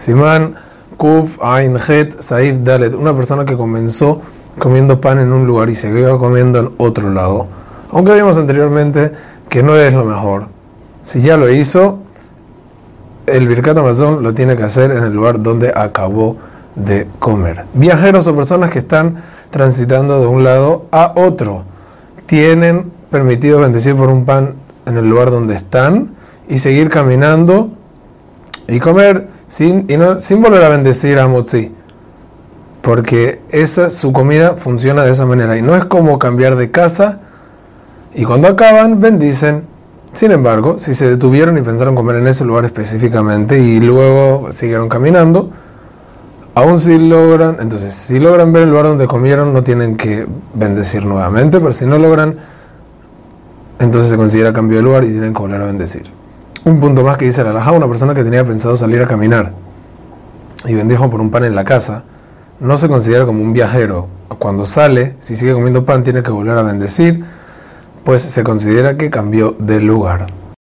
Simán, Kuf, Ain, Het, Saif, Dalet, una persona que comenzó comiendo pan en un lugar y se iba comiendo en otro lado. Aunque vimos anteriormente que no es lo mejor. Si ya lo hizo, el Birkat Amazon lo tiene que hacer en el lugar donde acabó de comer. Viajeros o personas que están transitando de un lado a otro tienen permitido bendecir por un pan en el lugar donde están y seguir caminando y comer sin, y no, sin volver a bendecir a Motzi. Porque esa, su comida funciona de esa manera. Y no es como cambiar de casa y cuando acaban bendicen. Sin embargo, si se detuvieron y pensaron comer en ese lugar específicamente y luego siguieron caminando, aún si logran, entonces si logran ver el lugar donde comieron, no tienen que bendecir nuevamente, pero si no logran, entonces se considera cambio de lugar y tienen que volver a bendecir. Un punto más que dice la alhaja, una persona que tenía pensado salir a caminar y bendijo por un pan en la casa, no se considera como un viajero. Cuando sale, si sigue comiendo pan, tiene que volver a bendecir pues se considera que cambió de lugar.